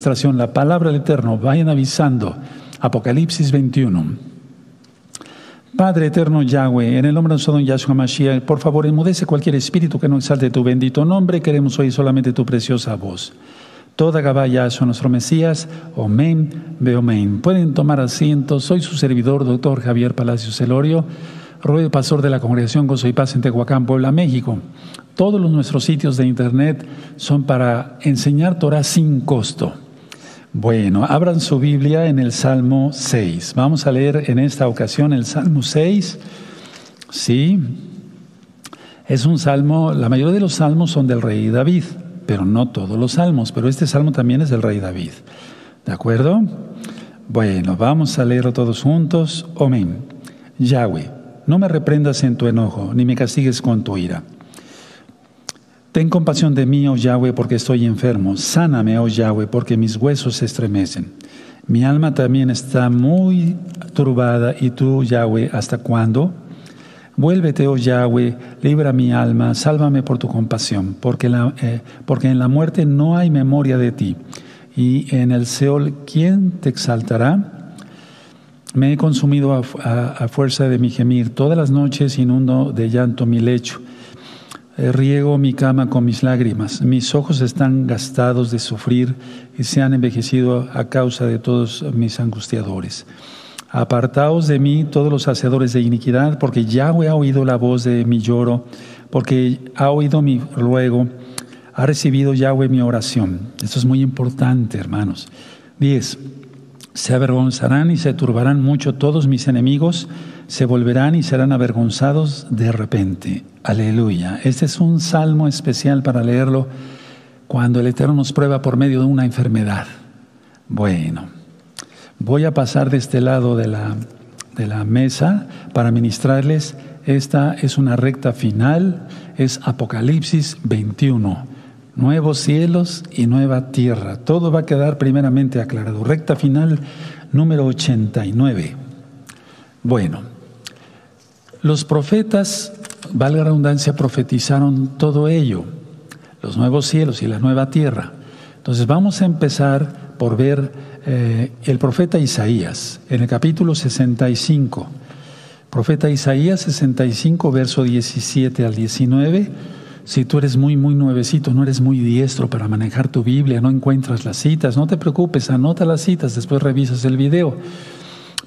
la palabra del Eterno, vayan avisando. Apocalipsis 21. Padre eterno Yahweh, en el nombre de nuestro don Yahshua Mashiach, por favor, enmudece cualquier espíritu que no exalte tu bendito nombre. Queremos oír solamente tu preciosa voz. Toda Gabá Yahshua, nuestro Mesías, Omen, Beomen. Pueden tomar asiento. Soy su servidor, doctor Javier Palacios Celorio, ruedo pastor de la Congregación Gozo y Paz en Tehuacán, Puebla, México. Todos los nuestros sitios de internet son para enseñar Torah sin costo. Bueno, abran su Biblia en el Salmo 6. Vamos a leer en esta ocasión el Salmo 6. Sí, es un salmo, la mayoría de los salmos son del rey David, pero no todos los salmos, pero este salmo también es del rey David. ¿De acuerdo? Bueno, vamos a leerlo todos juntos. Amén. Yahweh, no me reprendas en tu enojo, ni me castigues con tu ira Ten compasión de mí, oh Yahweh, porque estoy enfermo. Sáname, oh Yahweh, porque mis huesos se estremecen. Mi alma también está muy turbada, y tú, Yahweh, ¿hasta cuándo? Vuélvete, oh Yahweh, libra mi alma, sálvame por tu compasión, porque, eh, porque en la muerte no hay memoria de ti, y en el Seol, ¿quién te exaltará? Me he consumido a fuerza de mi gemir, todas las noches inundo de llanto mi lecho riego mi cama con mis lágrimas. Mis ojos están gastados de sufrir y se han envejecido a causa de todos mis angustiadores. Apartaos de mí todos los hacedores de iniquidad, porque Yahweh ha oído la voz de mi lloro, porque ha oído mi ruego, ha recibido Yahweh mi oración. Esto es muy importante, hermanos. 10. Se avergonzarán y se turbarán mucho todos mis enemigos, se volverán y serán avergonzados de repente. Aleluya. Este es un salmo especial para leerlo cuando el Eterno nos prueba por medio de una enfermedad. Bueno, voy a pasar de este lado de la, de la mesa para ministrarles. Esta es una recta final, es Apocalipsis 21. Nuevos cielos y nueva tierra. Todo va a quedar primeramente aclarado. Recta final número 89. Bueno, los profetas valga la redundancia, profetizaron todo ello, los nuevos cielos y la nueva tierra. Entonces vamos a empezar por ver eh, el profeta Isaías en el capítulo 65. Profeta Isaías 65, verso 17 al 19. Si tú eres muy, muy nuevecito, no eres muy diestro para manejar tu Biblia, no encuentras las citas, no te preocupes, anota las citas, después revisas el video.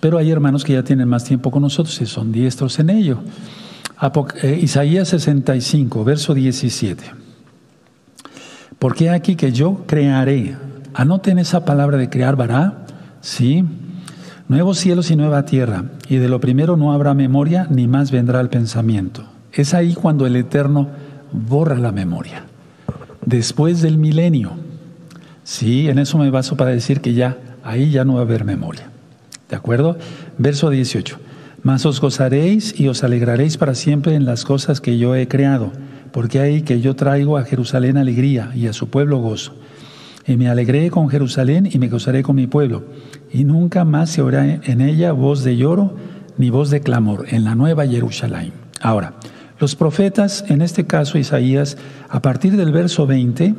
Pero hay hermanos que ya tienen más tiempo con nosotros y son diestros en ello. Eh, Isaías 65, verso 17. Porque aquí que yo crearé, anoten esa palabra de crear, vará, ¿sí? Nuevos cielos y nueva tierra, y de lo primero no habrá memoria, ni más vendrá el pensamiento. Es ahí cuando el Eterno borra la memoria. Después del milenio, sí, en eso me baso para decir que ya, ahí ya no va a haber memoria. ¿De acuerdo? Verso 18. Mas os gozaréis y os alegraréis para siempre en las cosas que yo he creado, porque ahí que yo traigo a Jerusalén alegría y a su pueblo gozo. Y me alegré con Jerusalén y me gozaré con mi pueblo. Y nunca más se oirá en ella voz de lloro ni voz de clamor en la nueva Jerusalén. Ahora, los profetas, en este caso Isaías, a partir del verso 20,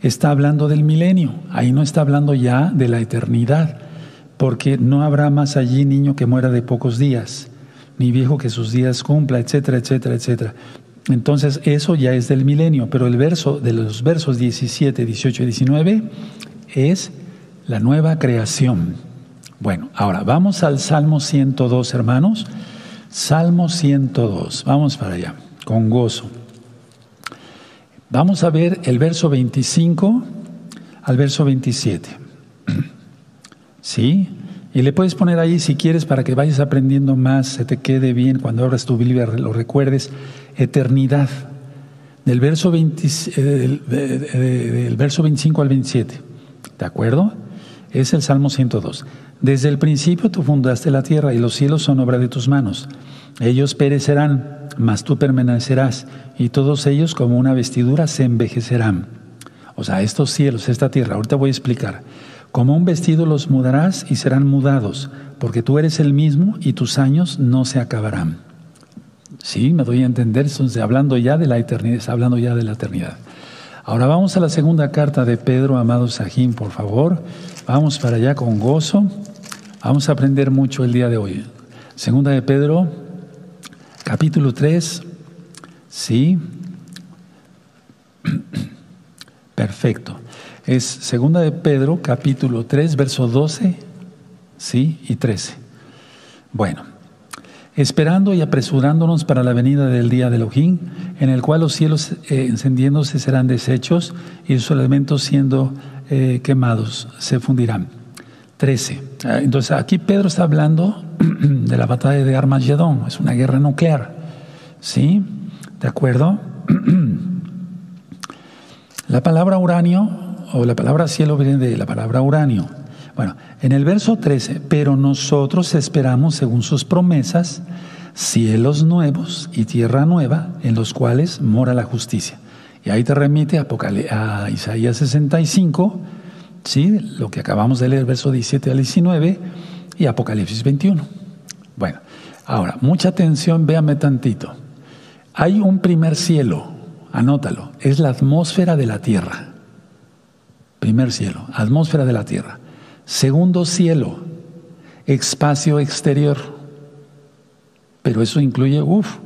está hablando del milenio. Ahí no está hablando ya de la eternidad porque no habrá más allí niño que muera de pocos días, ni viejo que sus días cumpla, etcétera, etcétera, etcétera. Entonces eso ya es del milenio, pero el verso de los versos 17, 18 y 19 es la nueva creación. Bueno, ahora vamos al Salmo 102, hermanos. Salmo 102, vamos para allá, con gozo. Vamos a ver el verso 25 al verso 27. ¿Sí? Y le puedes poner ahí si quieres para que vayas aprendiendo más, se te quede bien cuando abras tu Biblia, lo recuerdes. Eternidad. Del verso, 20, eh, del verso 25 al 27. ¿De acuerdo? Es el Salmo 102. Desde el principio tú fundaste la tierra y los cielos son obra de tus manos. Ellos perecerán, mas tú permanecerás, y todos ellos como una vestidura se envejecerán. O sea, estos cielos, esta tierra, ahorita voy a explicar. Como un vestido los mudarás y serán mudados, porque tú eres el mismo y tus años no se acabarán. Sí, me doy a entender, hablando ya de la eternidad, hablando ya de la eternidad. Ahora vamos a la segunda carta de Pedro, amado Sajín, por favor. Vamos para allá con gozo. Vamos a aprender mucho el día de hoy. Segunda de Pedro, capítulo 3. Sí. Perfecto. Es segunda de Pedro, capítulo 3, verso 12, sí, y 13. Bueno, esperando y apresurándonos para la venida del día de Elohim, en el cual los cielos eh, encendiéndose serán deshechos y sus elementos siendo eh, quemados se fundirán. 13. Ah, entonces aquí Pedro está hablando de la batalla de Armagedón, es una guerra nuclear. ¿Sí? ¿De acuerdo? La palabra uranio o la palabra cielo viene de la palabra uranio. Bueno, en el verso 13, pero nosotros esperamos según sus promesas cielos nuevos y tierra nueva en los cuales mora la justicia. Y ahí te remite a, a Isaías 65, ¿sí? lo que acabamos de leer, verso 17 al 19, y Apocalipsis 21. Bueno, ahora, mucha atención, véame tantito. Hay un primer cielo, anótalo, es la atmósfera de la tierra. Primer cielo, atmósfera de la tierra. Segundo cielo, espacio exterior. Pero eso incluye, uff.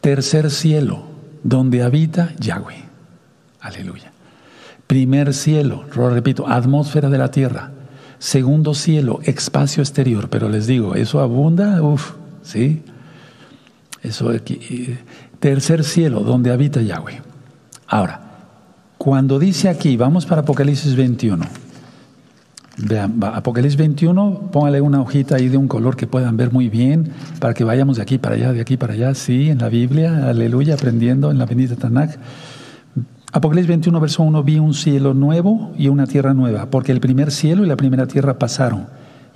Tercer cielo, donde habita Yahweh. Aleluya. Primer cielo, lo repito, atmósfera de la tierra. Segundo cielo, espacio exterior. Pero les digo, eso abunda, uff, ¿sí? Eso aquí. Eh, tercer cielo, donde habita Yahweh. Ahora, cuando dice aquí, vamos para Apocalipsis 21. Vean, Apocalipsis 21, póngale una hojita ahí de un color que puedan ver muy bien, para que vayamos de aquí para allá, de aquí para allá, sí, en la Biblia, aleluya, aprendiendo en la bendita Tanakh. Apocalipsis 21, verso 1, vi un cielo nuevo y una tierra nueva, porque el primer cielo y la primera tierra pasaron,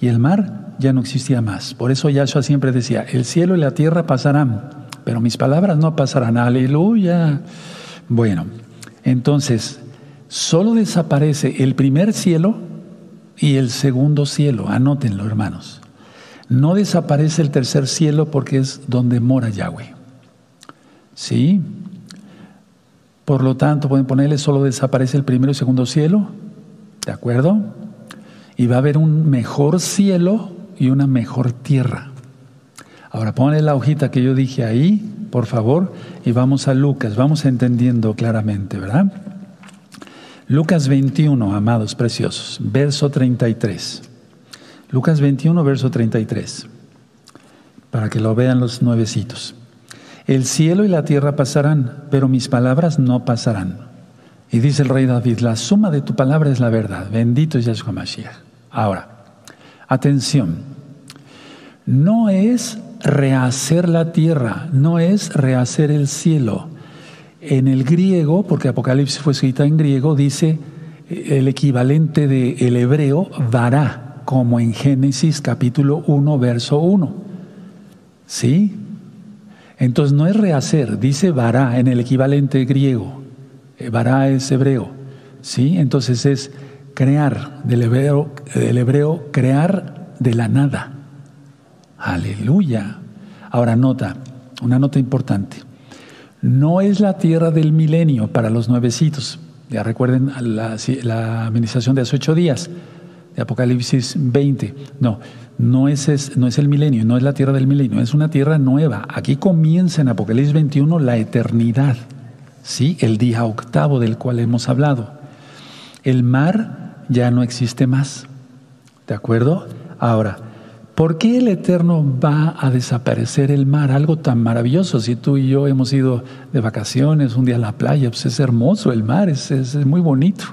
y el mar ya no existía más. Por eso Yahshua siempre decía, el cielo y la tierra pasarán, pero mis palabras no pasarán. Aleluya. Bueno, entonces, solo desaparece el primer cielo y el segundo cielo. Anótenlo, hermanos. No desaparece el tercer cielo porque es donde mora Yahweh. ¿Sí? Por lo tanto, pueden ponerle solo desaparece el primero y segundo cielo. ¿De acuerdo? Y va a haber un mejor cielo y una mejor tierra. Ahora ponle la hojita que yo dije ahí, por favor, y vamos a Lucas, vamos entendiendo claramente, ¿verdad? Lucas 21, amados preciosos, verso 33. Lucas 21, verso 33, para que lo vean los nuevecitos. El cielo y la tierra pasarán, pero mis palabras no pasarán. Y dice el rey David, la suma de tu palabra es la verdad. Bendito es Yahshua Mashiach. Ahora, atención, no es rehacer la tierra, no es rehacer el cielo. En el griego, porque Apocalipsis fue escrita en griego, dice eh, el equivalente del el hebreo vará, como en Génesis capítulo 1, verso 1. ¿Sí? Entonces no es rehacer, dice vará en el equivalente griego. Eh, vará es hebreo. ¿Sí? Entonces es crear, del hebreo, del hebreo crear de la nada. Aleluya. Ahora nota, una nota importante. No es la tierra del milenio para los nuevecitos. Ya recuerden la, administración de hace ocho días, de Apocalipsis 20. No, no es, no es el milenio, no es la tierra del milenio, es una tierra nueva. Aquí comienza en Apocalipsis 21 la eternidad, ¿sí? el día octavo del cual hemos hablado. El mar ya no existe más, ¿de acuerdo? Ahora, ¿Por qué el Eterno va a desaparecer el mar? Algo tan maravilloso. Si tú y yo hemos ido de vacaciones un día a la playa, pues es hermoso el mar, es, muy bonito.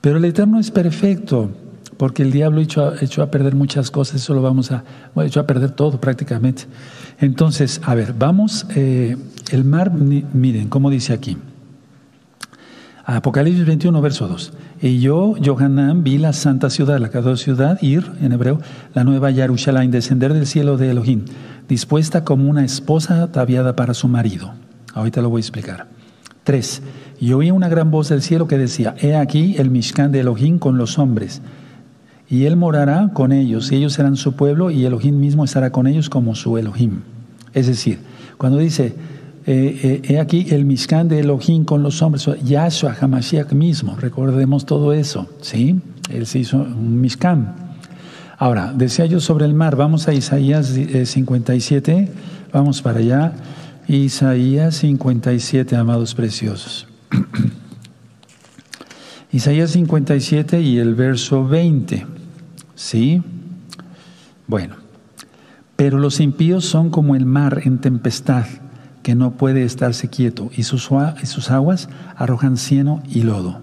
Pero el Eterno es perfecto, porque el diablo echó, echó a perder muchas cosas, eso lo vamos a, bueno, echó a perder todo prácticamente. Entonces, a ver, vamos, eh, el mar, miren, ¿cómo dice aquí? Apocalipsis 21, verso 2. Y yo, Johanan, vi la santa ciudad, la cada ciudad, Ir en hebreo, la nueva Yarushalayim, descender del cielo de Elohim, dispuesta como una esposa ataviada para su marido. Ahorita lo voy a explicar. 3. Y oí una gran voz del cielo que decía, He aquí el Mishkan de Elohim con los hombres, y él morará con ellos, y ellos serán su pueblo, y Elohim mismo estará con ellos como su Elohim. Es decir, cuando dice, eh, he aquí el Mishkan de Elohim con los hombres, Yahshua Hamashiach mismo, recordemos todo eso, ¿sí? Él se hizo un Mishkan. Ahora, decía yo sobre el mar, vamos a Isaías 57, vamos para allá, Isaías 57, amados preciosos. Isaías 57 y el verso 20, ¿sí? Bueno, pero los impíos son como el mar en tempestad que no puede estarse quieto, y sus, sus aguas arrojan cieno y lodo.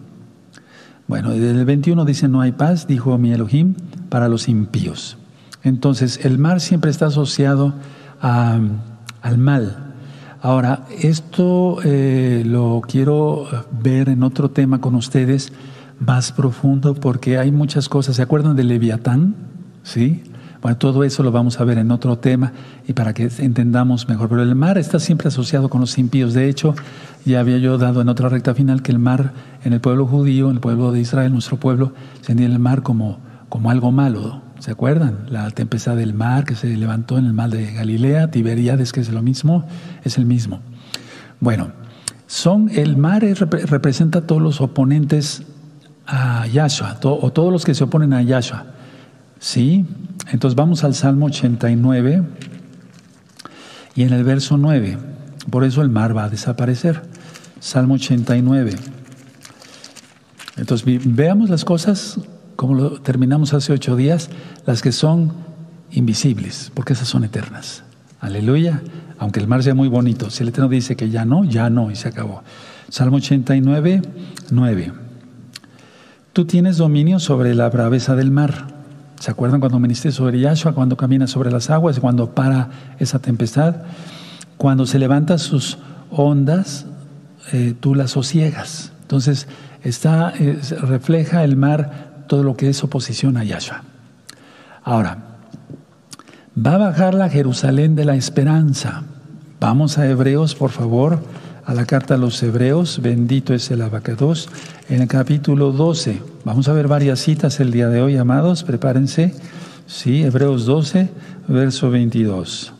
Bueno, desde el 21 dice, no hay paz, dijo mi Elohim, para los impíos. Entonces, el mar siempre está asociado al mal. Ahora, esto eh, lo quiero ver en otro tema con ustedes más profundo porque hay muchas cosas. ¿Se acuerdan de Leviatán? ¿Sí? Bueno, todo eso lo vamos a ver en otro tema y para que entendamos mejor. Pero el mar está siempre asociado con los impíos. De hecho, ya había yo dado en otra recta final que el mar en el pueblo judío, en el pueblo de Israel, nuestro pueblo, tenía el mar como, como algo malo. ¿Se acuerdan? La tempestad del mar que se levantó en el mar de Galilea, Tiberíades, que es lo mismo, es el mismo. Bueno, son, el mar representa a todos los oponentes a Yahshua, o todos los que se oponen a Yahshua. ¿Sí? Entonces vamos al Salmo 89 y en el verso 9, por eso el mar va a desaparecer. Salmo 89. Entonces veamos las cosas como lo terminamos hace ocho días, las que son invisibles, porque esas son eternas. Aleluya. Aunque el mar sea muy bonito, si el Eterno dice que ya no, ya no, y se acabó. Salmo 89, 9. Tú tienes dominio sobre la braveza del mar ¿Se acuerdan cuando ministré sobre Yahshua, cuando camina sobre las aguas, cuando para esa tempestad? Cuando se levantan sus ondas, eh, tú las sosiegas. Entonces, está, refleja el mar todo lo que es oposición a Yahshua. Ahora, va a bajar la Jerusalén de la esperanza. Vamos a Hebreos, por favor, a la carta a los Hebreos, bendito es el abacados, en el capítulo 12. Vamos a ver varias citas el día de hoy, amados, prepárense. Sí, Hebreos 12, verso 22.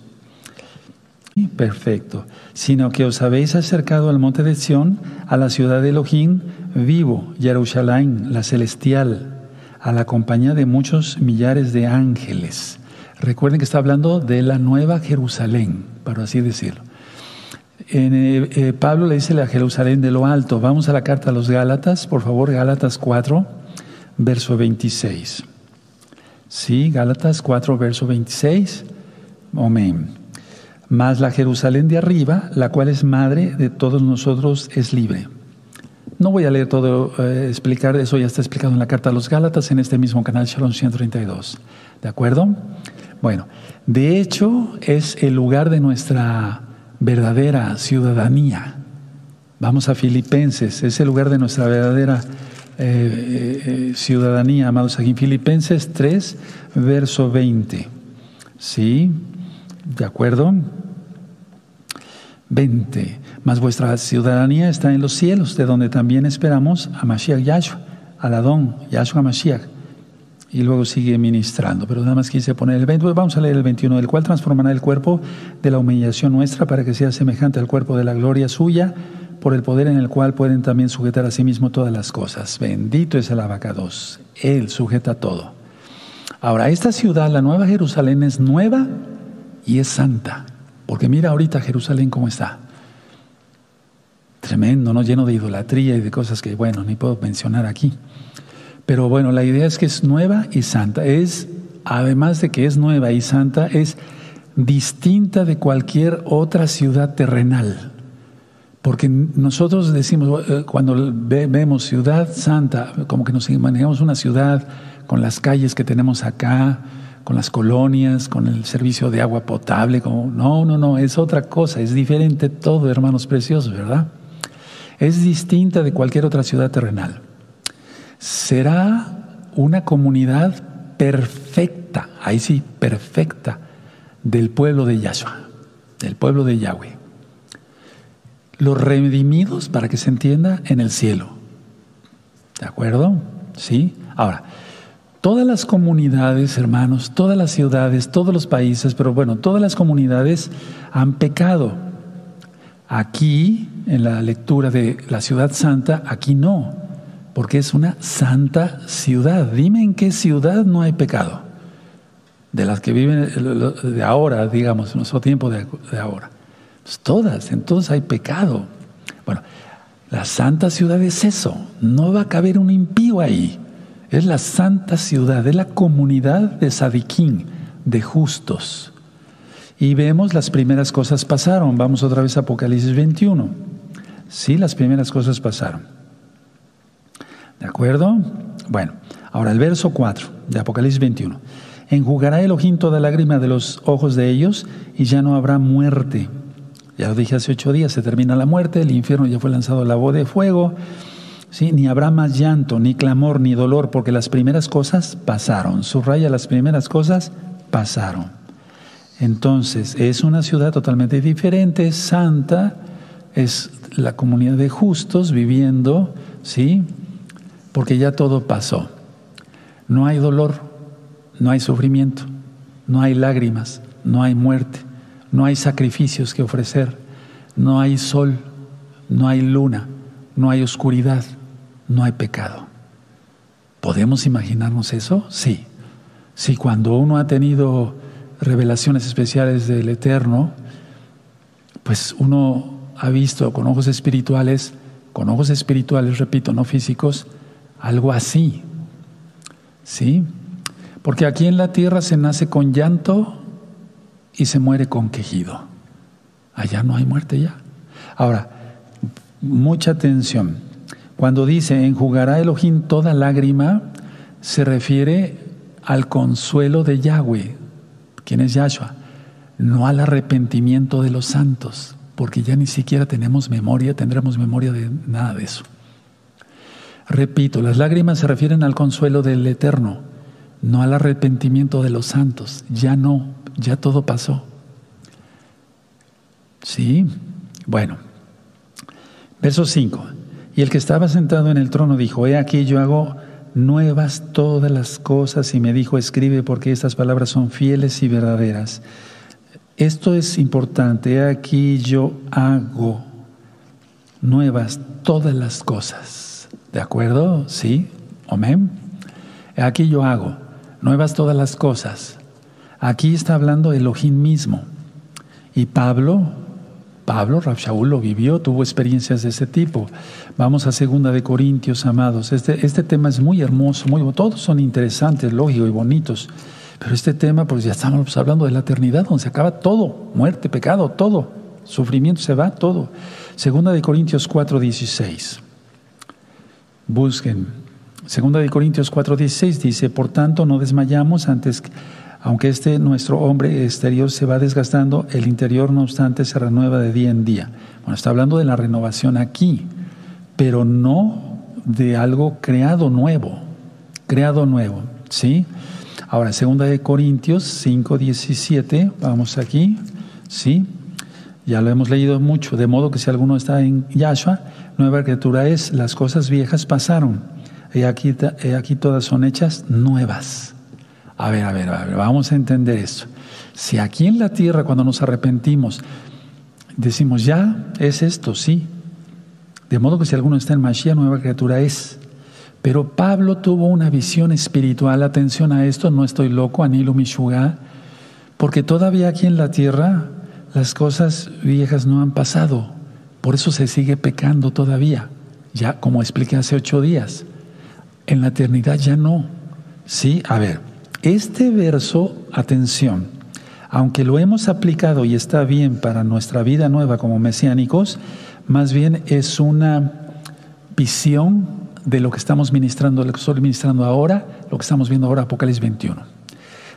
Perfecto. Sino que os habéis acercado al monte de Sión, a la ciudad de Elohim, vivo, Jerusalén, la celestial, a la compañía de muchos millares de ángeles. Recuerden que está hablando de la nueva Jerusalén, para así decirlo. En, eh, eh, Pablo le dice a Jerusalén de lo alto. Vamos a la carta a los Gálatas, por favor, Gálatas 4, verso 26. Sí, Gálatas 4, verso 26. Amén. Mas la Jerusalén de arriba, la cual es madre de todos nosotros, es libre. No voy a leer todo, eh, explicar, eso ya está explicado en la carta a los Gálatas en este mismo canal Shalom 132. ¿De acuerdo? Bueno, de hecho es el lugar de nuestra verdadera ciudadanía. Vamos a Filipenses, es el lugar de nuestra verdadera eh, eh, eh, ciudadanía, amados aquí. Filipenses 3, verso 20. ¿Sí? ¿De acuerdo? 20. Mas vuestra ciudadanía está en los cielos, de donde también esperamos a Mashiach Yahshua, al Adón, Yahshua Mashiach y luego sigue ministrando. Pero nada más quise poner el 20, vamos a leer el 21, el cual transformará el cuerpo de la humillación nuestra para que sea semejante al cuerpo de la gloria suya, por el poder en el cual pueden también sujetar a sí mismo todas las cosas. Bendito es el abacados, Él sujeta todo. Ahora, esta ciudad, la Nueva Jerusalén, es nueva y es santa, porque mira ahorita Jerusalén cómo está. Tremendo, ¿no? Lleno de idolatría y de cosas que, bueno, ni puedo mencionar aquí. Pero bueno, la idea es que es nueva y santa. Es, además de que es nueva y santa, es distinta de cualquier otra ciudad terrenal. Porque nosotros decimos, eh, cuando vemos ciudad santa, como que nos imaginamos una ciudad con las calles que tenemos acá, con las colonias, con el servicio de agua potable, como no, no, no, es otra cosa, es diferente todo, hermanos preciosos, ¿verdad? Es distinta de cualquier otra ciudad terrenal será una comunidad perfecta, ahí sí, perfecta, del pueblo de Yahshua, del pueblo de Yahweh. Los redimidos, para que se entienda, en el cielo. ¿De acuerdo? ¿Sí? Ahora, todas las comunidades, hermanos, todas las ciudades, todos los países, pero bueno, todas las comunidades han pecado. Aquí, en la lectura de la ciudad santa, aquí no, porque es una santa ciudad. Dime en qué ciudad no hay pecado. De las que viven de ahora, digamos, en nuestro tiempo de, ahora. Pues todas, entonces hay pecado. Bueno, la santa ciudad es eso, no va a caber un impío ahí. Es la santa ciudad, es la comunidad de Sadiquín, de justos. Y vemos las primeras cosas pasaron. Vamos otra vez a Apocalipsis 21. Sí, las primeras cosas pasaron. ¿De acuerdo? Bueno, ahora el verso 4 de Apocalipsis 21. Enjugará Elohim toda lágrima de los ojos de ellos y ya no habrá muerte. Ya lo dije hace ocho días, se termina la muerte, el infierno ya fue lanzado a la voz de fuego. ¿sí? Ni habrá más llanto, ni clamor, ni dolor, porque las primeras cosas pasaron. Subraya, las primeras cosas pasaron. Entonces, es una ciudad totalmente diferente, santa, es la comunidad de justos viviendo, ¿sí? Porque ya todo pasó. No hay dolor, no hay sufrimiento, no hay lágrimas, no hay muerte, no hay sacrificios que ofrecer, no hay sol, no hay luna, no hay oscuridad, no hay pecado. ¿Podemos imaginarnos eso? Sí. Sí, cuando uno ha tenido revelaciones especiales del Eterno, pues uno ha visto con ojos espirituales, con ojos espirituales, repito, no físicos, algo así. ¿Sí? Porque aquí en la tierra se nace con llanto y se muere con quejido. Allá no hay muerte ya. Ahora, mucha atención. Cuando dice enjugará Elohim toda lágrima, se refiere al consuelo de Yahweh, ¿Quién es Yahshua? No al arrepentimiento de los santos, porque ya ni siquiera tenemos memoria, tendremos memoria de nada de eso. Repito, las lágrimas se refieren al consuelo del Eterno, no al arrepentimiento de los santos. Ya no, ya todo pasó. ¿Sí? Bueno. Verso 5. Y el que estaba sentado en el trono dijo, he aquí yo hago nuevas todas las cosas y me dijo, escribe porque estas palabras son fieles y verdaderas. Esto es importante. Aquí yo hago nuevas todas las cosas. ¿De acuerdo? ¿Sí? Amén. Aquí yo hago nuevas todas las cosas. Aquí está hablando Elohim mismo. Y Pablo Pablo, Rab lo vivió, tuvo experiencias de ese tipo. Vamos a segunda de Corintios, amados. Este, este tema es muy hermoso, muy todos son interesantes, lógicos y bonitos. Pero este tema, pues ya estamos hablando de la eternidad, donde se acaba todo, muerte, pecado, todo, sufrimiento se va, todo. Segunda de Corintios 4, 16. Busquen. Segunda de Corintios 4, 16 dice, por tanto no desmayamos antes que aunque este nuestro hombre exterior se va desgastando, el interior no obstante se renueva de día en día. Bueno, está hablando de la renovación aquí, pero no de algo creado nuevo, creado nuevo, ¿sí? Ahora, segunda de Corintios 5, 17, vamos aquí, ¿sí? Ya lo hemos leído mucho, de modo que si alguno está en Yahshua, nueva criatura es, las cosas viejas pasaron, y aquí, todas son hechas nuevas. A ver, a ver, a ver, vamos a entender esto. Si aquí en la tierra cuando nos arrepentimos decimos, ya es esto, sí. De modo que si alguno está en Mashiach, nueva criatura es. Pero Pablo tuvo una visión espiritual, atención a esto, no estoy loco, Anilo Mishuga, porque todavía aquí en la tierra las cosas viejas no han pasado. Por eso se sigue pecando todavía. Ya, como expliqué hace ocho días. En la eternidad ya no. Sí, a ver. Este verso, atención, aunque lo hemos aplicado y está bien para nuestra vida nueva como mesiánicos, más bien es una visión de lo que estamos ministrando, lo que estoy ministrando ahora, lo que estamos viendo ahora, Apocalipsis 21.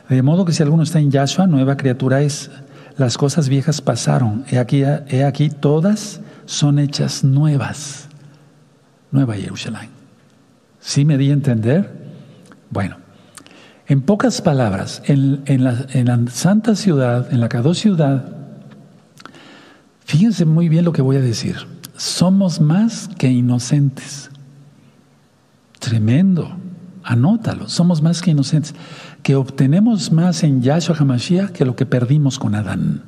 De modo que si alguno está en Yahshua, nueva criatura es, las cosas viejas pasaron, he aquí, todas son hechas nuevas. Nueva Jerusalén. ¿Sí me di a entender? Bueno. En pocas palabras, en, la, santa ciudad, en la Cado ciudad, fíjense muy bien lo que voy a decir. Somos más que inocentes. Tremendo. Anótalo. Somos más que inocentes. Que obtenemos más en Yahshua HaMashiach que lo que perdimos con Adán.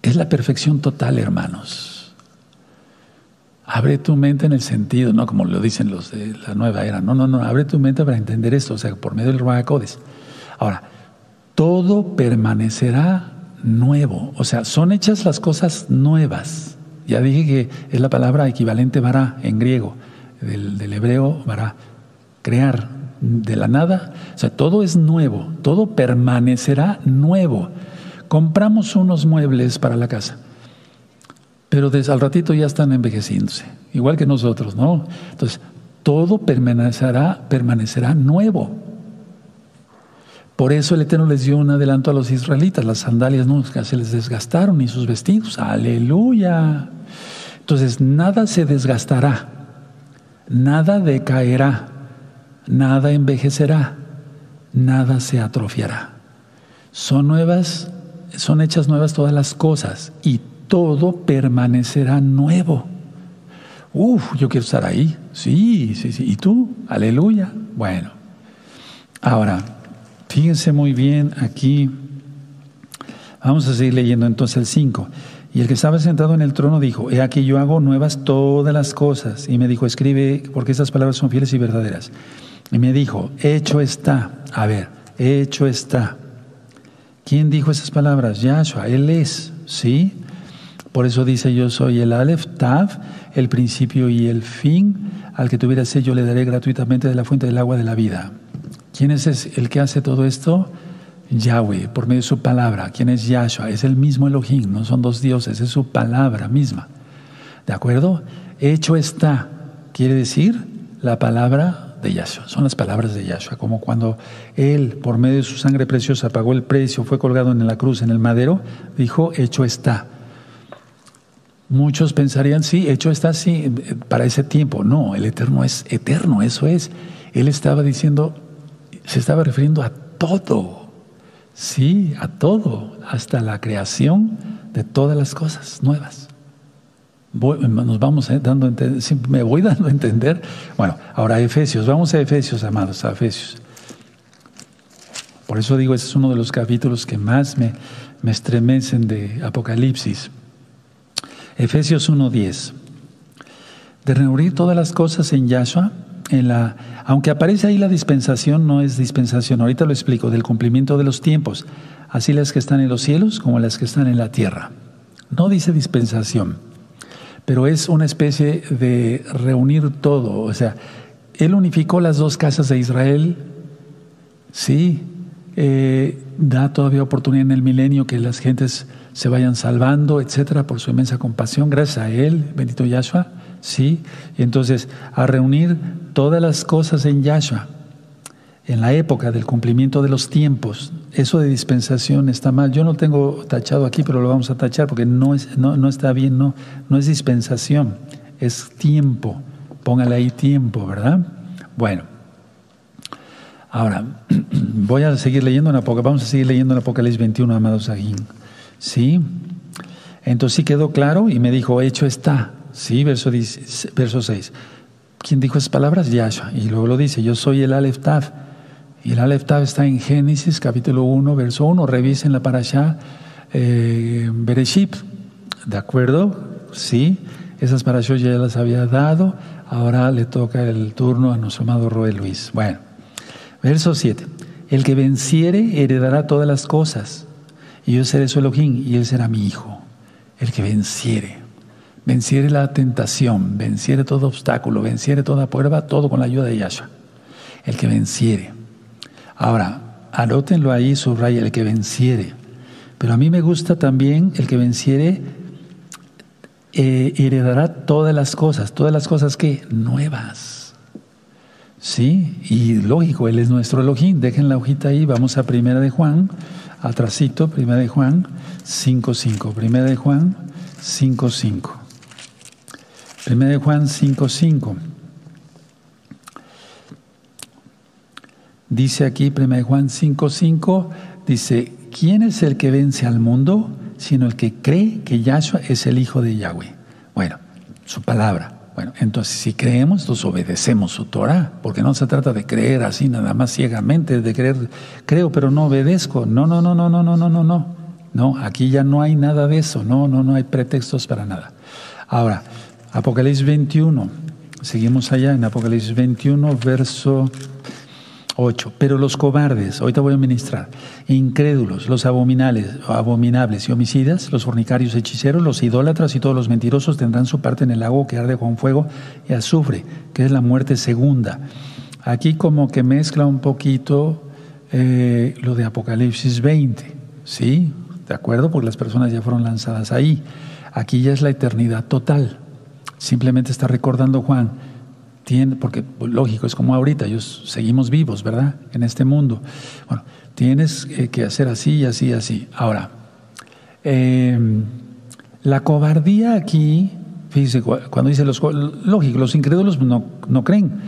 Es la perfección total, hermanos. Abre tu mente en el sentido, no como lo dicen los de la nueva era. No, no, no. Abre tu mente para entender esto, o sea, por medio del Ruacodes. Ahora, todo permanecerá nuevo. O sea, son hechas las cosas nuevas. Ya dije que es la palabra equivalente vará en griego, del, del hebreo vará, crear de la nada. O sea, todo es nuevo, todo permanecerá nuevo. Compramos unos muebles para la casa, pero al ratito ya están envejeciéndose, igual que nosotros, ¿no? Entonces, todo permanecerá, permanecerá nuevo. Por eso el Eterno les dio un adelanto a los israelitas. Las sandalias nunca se les desgastaron ni sus vestidos. Aleluya. Entonces, nada se desgastará, nada decaerá, nada envejecerá, nada se atrofiará. Son nuevas, son hechas nuevas todas las cosas y todo permanecerá nuevo. Uf, yo quiero estar ahí. Sí, sí, sí. ¿Y tú? Aleluya. Bueno, ahora. Fíjense muy bien aquí. Vamos a seguir leyendo entonces el 5. Y el que estaba sentado en el trono dijo, he aquí yo hago nuevas todas las cosas. Y me dijo, escribe, porque estas palabras son fieles y verdaderas. Y me dijo, hecho está. A ver, hecho está. ¿Quién dijo esas palabras? Yahshua, Él es, ¿sí? Por eso dice, yo soy el Aleph, Tav, el principio y el fin. Al que tuviera sed yo le daré gratuitamente de la fuente del agua de la vida. ¿Quién es el que hace todo esto? Yahweh, por medio de su palabra. ¿Quién es Yahshua? Es el mismo Elohim, no son dos dioses, es su palabra misma. ¿De acuerdo? Hecho está, quiere decir la palabra de Yahshua. Son las palabras de Yahshua, como cuando Él, por medio de su sangre preciosa, pagó el precio, fue colgado en la cruz, en el madero, dijo, hecho está. Muchos pensarían, sí, hecho está, sí, para ese tiempo. No, el eterno es eterno, eso es. Él estaba diciendo, se estaba refiriendo a todo, sí, a todo, hasta la creación de todas las cosas nuevas. Nos vamos eh, dando, me voy dando a entender. Bueno, ahora Efesios, vamos a Efesios, amados, a Efesios. Por eso digo, ese es uno de los capítulos que más me, me estremecen de Apocalipsis. Efesios 1.10. De reunir todas las cosas en Yahshua, en la, aunque aparece ahí la dispensación, no es dispensación, ahorita lo explico, del cumplimiento de los tiempos, así las que están en los cielos como las que están en la tierra. No dice dispensación, pero es una especie de reunir todo, o sea, Él unificó las dos casas de Israel, sí, eh, da todavía oportunidad en el milenio que las gentes se vayan salvando, etcétera, por su inmensa compasión, gracias a Él, bendito Yahshua. ¿sí? Entonces, a reunir todas las cosas en Yahshua, en la época del cumplimiento de los tiempos, eso de dispensación está mal. Yo no tengo tachado aquí, pero lo vamos a tachar porque no, no, no está bien, no, no es dispensación, es tiempo. Póngale ahí tiempo, ¿verdad? Bueno, ahora voy a seguir leyendo en Apocalipsis, vamos a seguir leyendo en Apocalipsis 21, amados aquí. ¿Sí? Entonces sí quedó claro y me dijo, hecho está. Sí, verso, verso 6. ¿Quién dijo esas palabras? Yahshua. Y luego lo dice, yo soy el Aleph Tav. Y el Aleph Tav está en Génesis capítulo 1, verso 1. Revisen la parasha eh, Bereshit. ¿De acuerdo? Sí, esas parashot ya las había dado. Ahora le toca el turno a nuestro amado Roel Luis. Bueno, verso 7. El que venciere heredará todas las cosas. Y yo seré su Elohim y él será mi hijo. El que venciere venciere la tentación, venciere todo obstáculo, venciere toda prueba, todo con la ayuda de Yahshua. El que venciere. Ahora, anótenlo ahí, subraya, el que venciere. Pero a mí me gusta también el que venciere eh, heredará todas las cosas, todas las cosas que nuevas. ¿Sí? Y lógico, Él es nuestro Elohim. Dejen la hojita ahí, vamos a Primera de Juan, atrasito, Primera de Juan 5.5. Primera de Juan 5.5. 1 Juan 5.5. Dice aquí 1 Juan 5.5, dice, ¿quién es el que vence al mundo? Sino el que cree que Yahshua es el Hijo de Yahweh. Bueno, su palabra. Bueno, entonces si creemos, entonces obedecemos su Torah, porque no se trata de creer así nada más ciegamente, de creer, creo pero no obedezco. No, no, no, no, no, no, no, no, no. No, aquí ya no hay nada de eso, no, no, no hay pretextos para nada. Ahora, Apocalipsis 21, seguimos allá en Apocalipsis 21, verso 8. Pero los cobardes, ahorita voy a ministrar, incrédulos, los abominables, abominables y homicidas, los fornicarios, hechiceros, los idólatras y todos los mentirosos tendrán su parte en el lago que arde con fuego y azufre, que es la muerte segunda. Aquí como que mezcla un poquito eh, lo de Apocalipsis 20, ¿sí? ¿De acuerdo? Porque las personas ya fueron lanzadas ahí. Aquí ya es la eternidad total. Simplemente está recordando Juan porque lógico, es como ahorita, ellos seguimos vivos, ¿verdad? En este mundo. Bueno, tienes eh, que hacer así, así, así. Ahora, em, la cobardía aquí, fíjese, cuando dice los, lógico, los incrédulos no, no creen,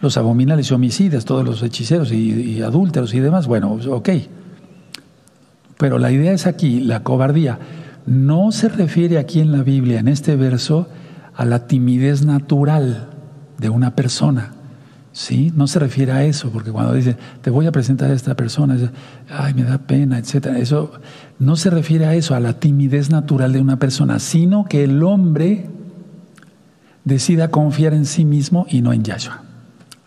los abominables y homicidas, todos los hechiceros y adúlteros y demás, bueno, ok. Pero la idea es aquí, la cobardía no se refiere aquí en la Biblia, en este verso, a la timidez natural de una persona. ¿Sí? No se refiere a eso, porque cuando dice, te voy a presentar a esta persona, ay, me da pena, etcétera. Eso no se refiere a eso, a la timidez natural de una persona, sino que el hombre decida confiar en sí mismo y no en Yahshua.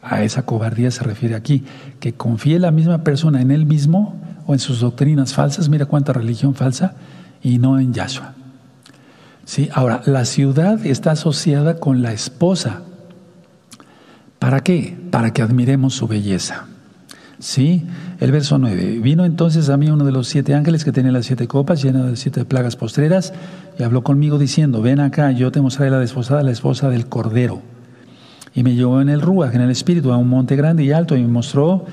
A esa cobardía se refiere aquí, que confíe la misma persona en él mismo o en sus doctrinas falsas, mira cuánta religión falsa, y no en Yahshua. ¿Sí? Ahora, la ciudad está asociada con la esposa ¿Para qué? Para que admiremos su belleza. Sí, el verso 9. Vino entonces a mí uno de los siete ángeles que tenía las siete copas llenas de siete plagas postreras y habló conmigo diciendo, ven acá, yo te mostraré la desposada, la esposa del Cordero. Y me llevó en el Rúa, en el Espíritu, a un monte grande y alto y me mostró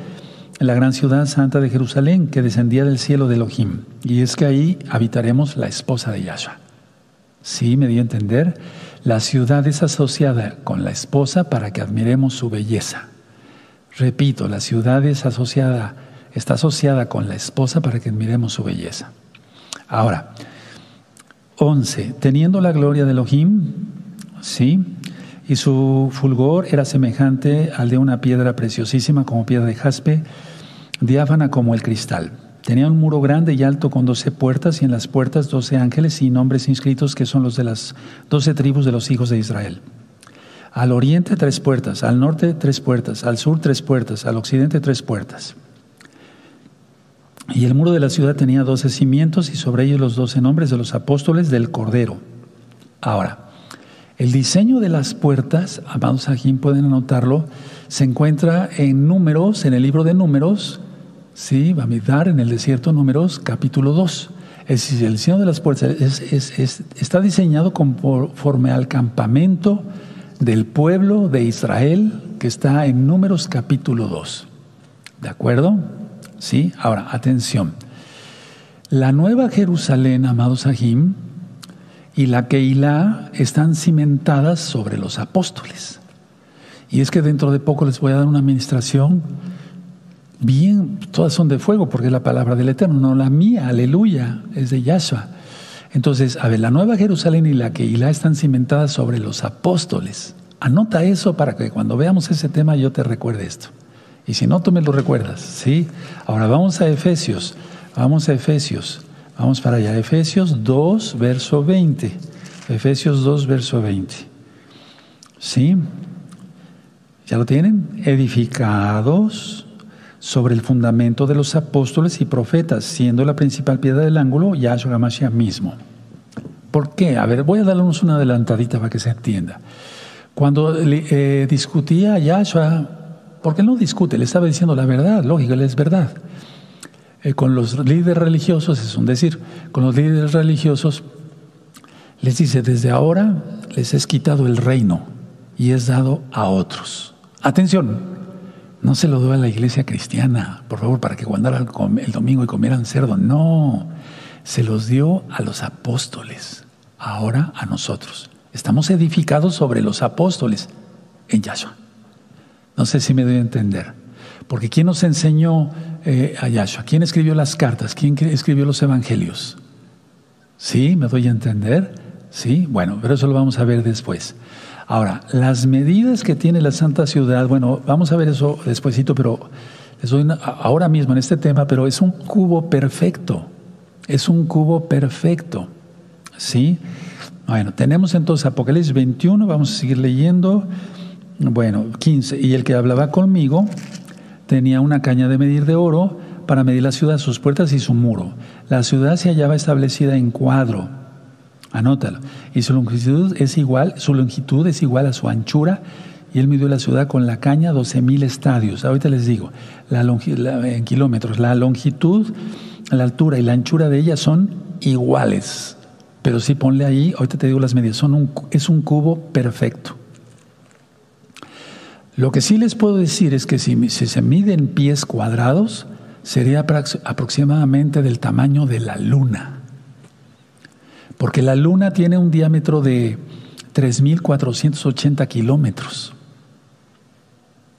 la gran ciudad santa de Jerusalén que descendía del cielo de Elohim. Y es que ahí habitaremos la esposa de Yahshua. Sí, me dio a entender. La ciudad es asociada con la esposa para que admiremos su belleza. Repito, la ciudad es asociada, está asociada con la esposa para que admiremos su belleza. Ahora, 11. Teniendo la gloria de Elohim, ¿sí? Y su fulgor era semejante al de una piedra preciosísima como piedra de jaspe, diáfana como el cristal. Tenía un muro grande y alto con doce puertas y en las puertas doce ángeles y nombres inscritos que son los de las doce tribus de los hijos de Israel. Al oriente tres puertas, al norte tres puertas, al sur tres puertas, al occidente tres puertas. Y el muro de la ciudad tenía doce cimientos y sobre ellos los doce nombres de los apóstoles del Cordero. Ahora, el diseño de las puertas, amados aquí pueden anotarlo, se encuentra en números, en el libro de números, Sí, dar en el desierto, números capítulo 2. Es decir, el diseño de las puertas está diseñado conforme al campamento del pueblo de Israel que está en números capítulo 2. ¿De acuerdo? Sí, ahora, atención. La nueva Jerusalén, amados Sahim, y la Keilah están cimentadas sobre los apóstoles. Y es que dentro de poco les voy a dar una administración bien, todas son de fuego porque es la palabra del Eterno, no la mía, aleluya, es de Yahshua. Entonces, a ver, la Nueva Jerusalén y la que la están cimentadas sobre los apóstoles. Anota eso para que cuando veamos ese tema yo te recuerde esto. Y si no, tú me lo recuerdas, ¿sí? Ahora vamos a Efesios, vamos a Efesios, vamos para allá, Efesios 2, verso 20. Efesios 2, verso 20. ¿Sí? ¿Ya lo tienen? Edificados sobre el fundamento de los apóstoles y profetas, siendo la principal piedra del ángulo Yahshua Hamashiach mismo. ¿Por qué? A ver, voy a darles una adelantadita para que se entienda. Cuando eh, discutía Yahshua, porque él no discute, le estaba diciendo la verdad, lógico, es verdad. Eh, con los líderes religiosos, es un decir, con los líderes religiosos, les dice, desde ahora les es quitado el reino y es dado a otros. Atención, no se lo doy a la iglesia cristiana, por favor, para que guardaran el domingo y comieran cerdo. No, se los dio a los apóstoles, ahora a nosotros. Estamos edificados sobre los apóstoles en Yahshua. No sé si me doy a entender. Porque ¿quién nos enseñó eh, a Yahshua? ¿Quién escribió las cartas? ¿Quién escribió los evangelios? ¿Sí? ¿Me doy a entender? Sí, bueno, pero eso lo vamos a ver después. Ahora, las medidas que tiene la Santa Ciudad, bueno, vamos a ver eso despuesito, pero ahora mismo en este tema, pero es un cubo perfecto. Es un cubo perfecto. ¿Sí? Bueno, tenemos entonces Apocalipsis 21, vamos a seguir leyendo. Bueno, 15. Y el que hablaba conmigo tenía una caña de medir de oro para medir la ciudad, sus puertas y su muro. La ciudad se hallaba establecida en cuadro. Anótalo. Y su longitud es igual, su longitud es igual a su anchura. Y él midió la ciudad con la caña 12.000 estadios. Ahorita les digo, la, en kilómetros. La longitud, la altura y la anchura de ella son iguales. Pero si ponle ahí, ahorita te digo las medidas, son un, es un cubo perfecto. Lo que sí les puedo decir es que si, si se miden pies cuadrados, sería aproximadamente del tamaño de la luna. Porque la luna tiene un diámetro de 3.480 kilómetros.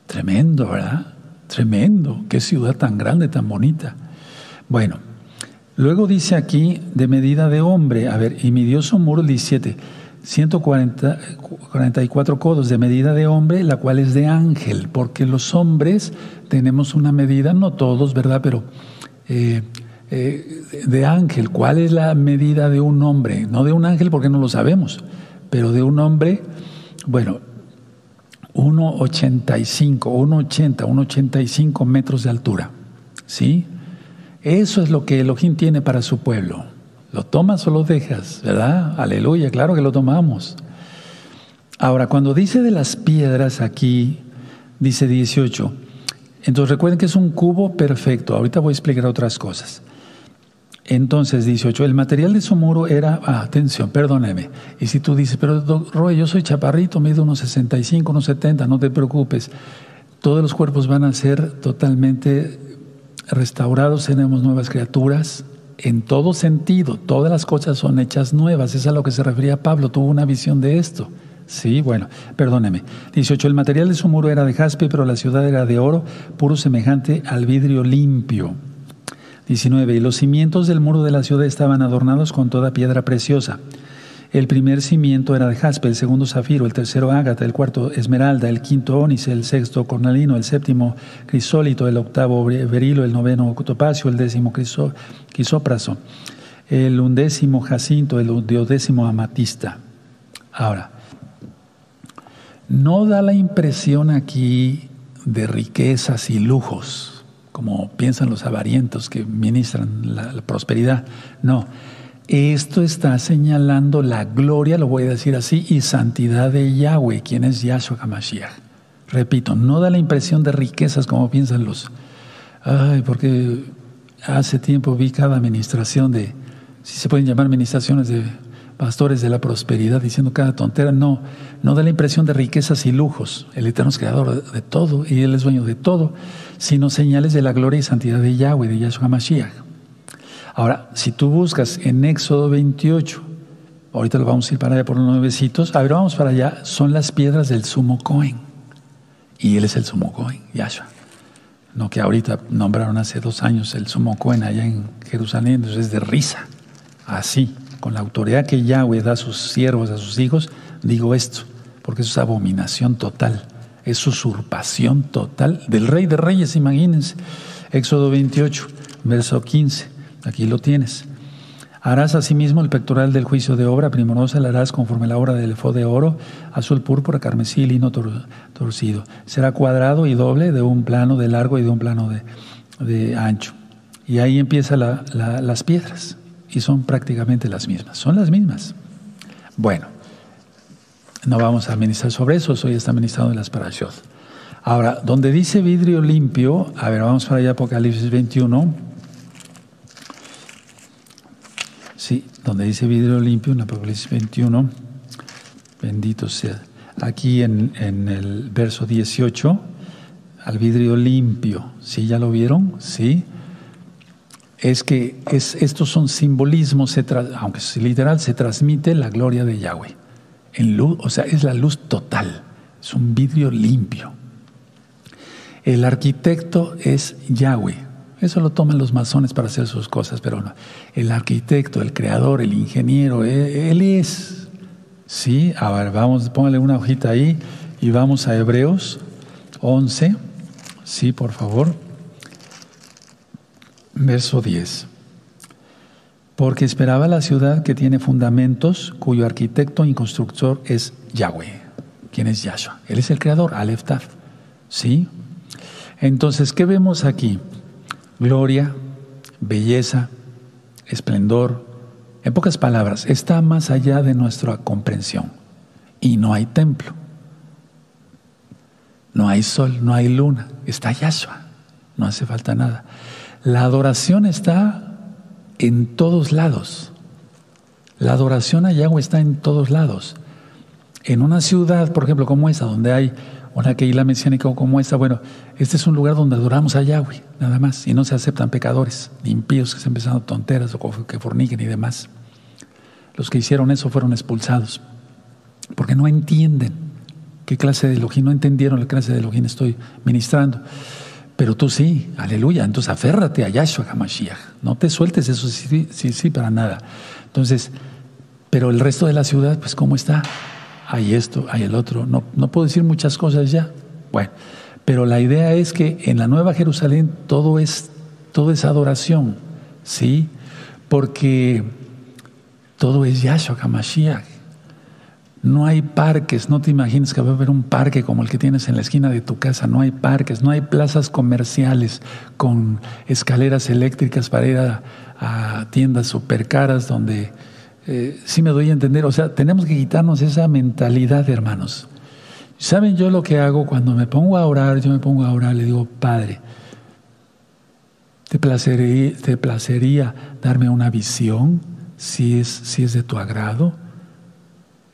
Tremendo, ¿verdad? Tremendo. Qué ciudad tan grande, tan bonita. Bueno, luego dice aquí de medida de hombre, a ver, y midió su muro 17 144 codos de medida de hombre, la cual es de ángel, porque los hombres tenemos una medida, no todos, ¿verdad? Pero eh, eh, de ángel, ¿cuál es la medida de un hombre? No de un ángel porque no lo sabemos, pero de un hombre, bueno, 1,85, 1,80, 1,85 metros de altura, ¿sí? Eso es lo que Elohim tiene para su pueblo. ¿Lo tomas o lo dejas? ¿Verdad? Aleluya, claro que lo tomamos. Ahora, cuando dice de las piedras aquí, dice 18. Entonces recuerden que es un cubo perfecto. Ahorita voy a explicar otras cosas. Entonces, 18, el material de su muro era, ah, atención, perdóneme. Y si tú dices, pero Roy, yo soy chaparrito, mido unos 65, unos 70, no te preocupes. Todos los cuerpos van a ser totalmente restaurados, tenemos nuevas criaturas, en todo sentido, todas las cosas son hechas nuevas. Es a lo que se refería Pablo, tuvo una visión de esto. Sí, bueno, perdóneme. 18. El material de su muro era de jaspe, pero la ciudad era de oro, puro semejante al vidrio limpio. 19. Y los cimientos del muro de la ciudad estaban adornados con toda piedra preciosa. El primer cimiento era de jaspe, el segundo zafiro, el tercero ágata, el cuarto esmeralda, el quinto ónice, el sexto cornalino, el séptimo crisólito, el octavo berilo, el noveno topacio, el décimo crisópraso, el undécimo jacinto, el duodécimo amatista. Ahora, no da la impresión aquí de riquezas y lujos, como piensan los avarientos que ministran la, prosperidad. No, esto está señalando la gloria, lo voy a decir así, y santidad de Yahweh, quien es Yahshua HaMashiach. Repito, no da la impresión de riquezas como piensan los. Ay, porque hace tiempo vi cada administración de, si se pueden llamar administraciones de pastores de la prosperidad, diciendo cada tontera. No, no da la impresión de riquezas y lujos. El Eterno es creador de todo y Él es dueño de todo, sino señales de la gloria y santidad de Yahweh, de Yahshua HaMashiach. Ahora, si tú buscas en Éxodo 28, ahorita lo vamos a ir para allá por unos nuevecitos, a ver, vamos para allá, son las piedras del sumo Cohen. Y él es el sumo Cohen, Yahshua. No que ahorita nombraron hace dos años el sumo Cohen allá en Jerusalén, entonces es de risa. Así, con la autoridad que Yahweh da a sus siervos, a sus hijos, digo esto, porque eso es abominación total, es usurpación total del rey de reyes, imagínense. Éxodo 28, verso 15. Aquí lo tienes. Harás asimismo el pectoral del juicio de obra, primorosa la harás conforme la obra del efod de oro, azul púrpura, carmesí, lino torcido. Será cuadrado y doble de un plano de largo y de un plano de, ancho. Y ahí empiezan las piedras, y son prácticamente las mismas. Son las mismas. Bueno, no vamos a ministrar sobre eso, hoy está ministrando en las parashot. Ahora, donde dice vidrio limpio, a ver, vamos para allá, Apocalipsis 21. Sí, donde dice vidrio limpio en Apocalipsis 21, bendito sea. Aquí en, el verso 18, al vidrio limpio, ¿sí? ¿Ya lo vieron? Sí. Es que es, estos son simbolismos, aunque es literal, se transmite la gloria de Yahweh. En luz, o sea, es la luz total, es un vidrio limpio. El arquitecto es Yahweh. Eso lo toman los masones para hacer sus cosas, pero no. El arquitecto, el creador, el ingeniero, e, él, es. Sí, a ver, vamos, póngale una hojita ahí y vamos a Hebreos 11. Sí, por favor. Verso 10. Porque esperaba la ciudad que tiene fundamentos, cuyo arquitecto y constructor es Yahweh. ¿Quién es Yahshua? Él es el creador, Aleph Taf. ¿Sí? Entonces, ¿qué vemos aquí? Gloria, belleza, esplendor. En pocas palabras, está más allá de nuestra comprensión. Y no hay templo. No hay sol, no hay luna. Está Yahshua. No hace falta nada. La adoración está en todos lados. La adoración a Yahweh está en todos lados. En una ciudad, por ejemplo, como esa, donde hay una Keila mesiánica como esta, bueno, este es un lugar donde adoramos a Yahweh, nada más, y no se aceptan pecadores, ni impíos que se empezaron tonteras o que forniquen y demás. Los que hicieron eso fueron expulsados, porque no entienden qué clase de Elohim, no entendieron la clase de Elohim estoy ministrando. Pero tú sí, aleluya, entonces aférrate a Yahshua HaMashiach, no te sueltes eso sí, sí, para nada. Entonces, pero el resto de la ciudad, pues ¿cómo está? hay esto, hay el otro. No, no puedo decir muchas cosas ya. Bueno, pero la idea es que en la Nueva Jerusalén todo es, todo es adoración, ¿sí? Porque todo es Yahshua HaMashiach. No hay parques, no te imagines que va a haber un parque como el que tienes en la esquina de tu casa, no hay parques, no hay plazas comerciales con escaleras eléctricas para ir a, tiendas super caras donde eh, sí me doy a entender, o sea, tenemos que quitarnos esa mentalidad, hermanos. ¿Saben yo lo que hago cuando me pongo a orar? Yo me pongo a orar, le digo, Padre, ¿te placería, te placería darme una visión si es, si es de tu agrado?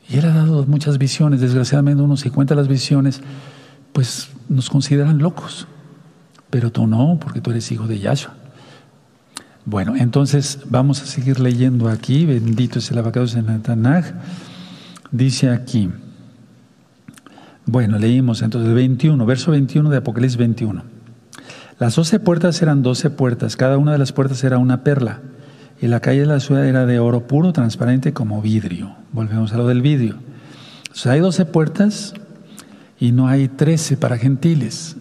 Y Él ha dado muchas visiones, desgraciadamente uno si cuenta las visiones, pues nos consideran locos, pero tú no, porque tú eres hijo de Yahshua. Bueno, entonces vamos a seguir leyendo aquí. Bendito es el abacado en Tanaj. Dice aquí. Bueno, leímos entonces el 21, verso 21 de Apocalipsis 21. Las doce puertas eran doce puertas, cada una de las puertas era una perla, y la calle de la ciudad era de oro puro, transparente como vidrio. Volvemos a lo del vidrio. O sea, hay doce puertas y no hay trece para gentiles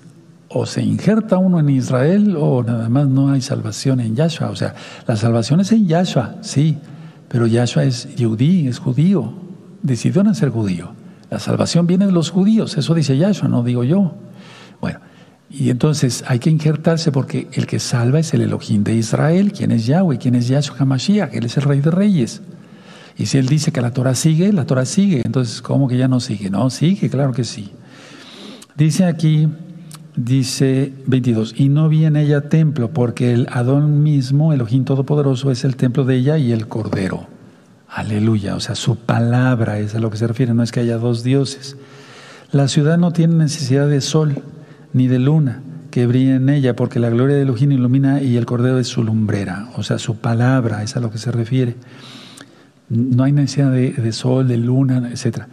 o se injerta uno en Israel o nada más no hay salvación en Yahshua. O sea, la salvación es en Yahshua, sí, pero Yahshua es yudí, es judío, decidió nacer judío. La salvación viene de los judíos, eso dice Yahshua, no digo yo. Y entonces hay que injertarse porque el que salva es el Elohim de Israel, quien es Yahweh, quien es Yahshua HaMashiach, él es el rey de reyes. Y si él dice que la Torah sigue, la Torah sigue. Entonces, ¿cómo que ya no sigue? No, sigue, claro que sí. Dice aquí dice 22, y no vi en ella templo, porque el Adón mismo, el Ojín Todopoderoso, es el templo de ella y el Cordero. Aleluya, o sea, su palabra es a lo que se refiere, no es que haya dos dioses. La ciudad no tiene necesidad de sol ni de luna que brille en ella, porque la gloria de Elohim ilumina y el Cordero es su lumbrera, o sea, su palabra es a lo que se refiere. No hay necesidad de, sol, de luna, etc.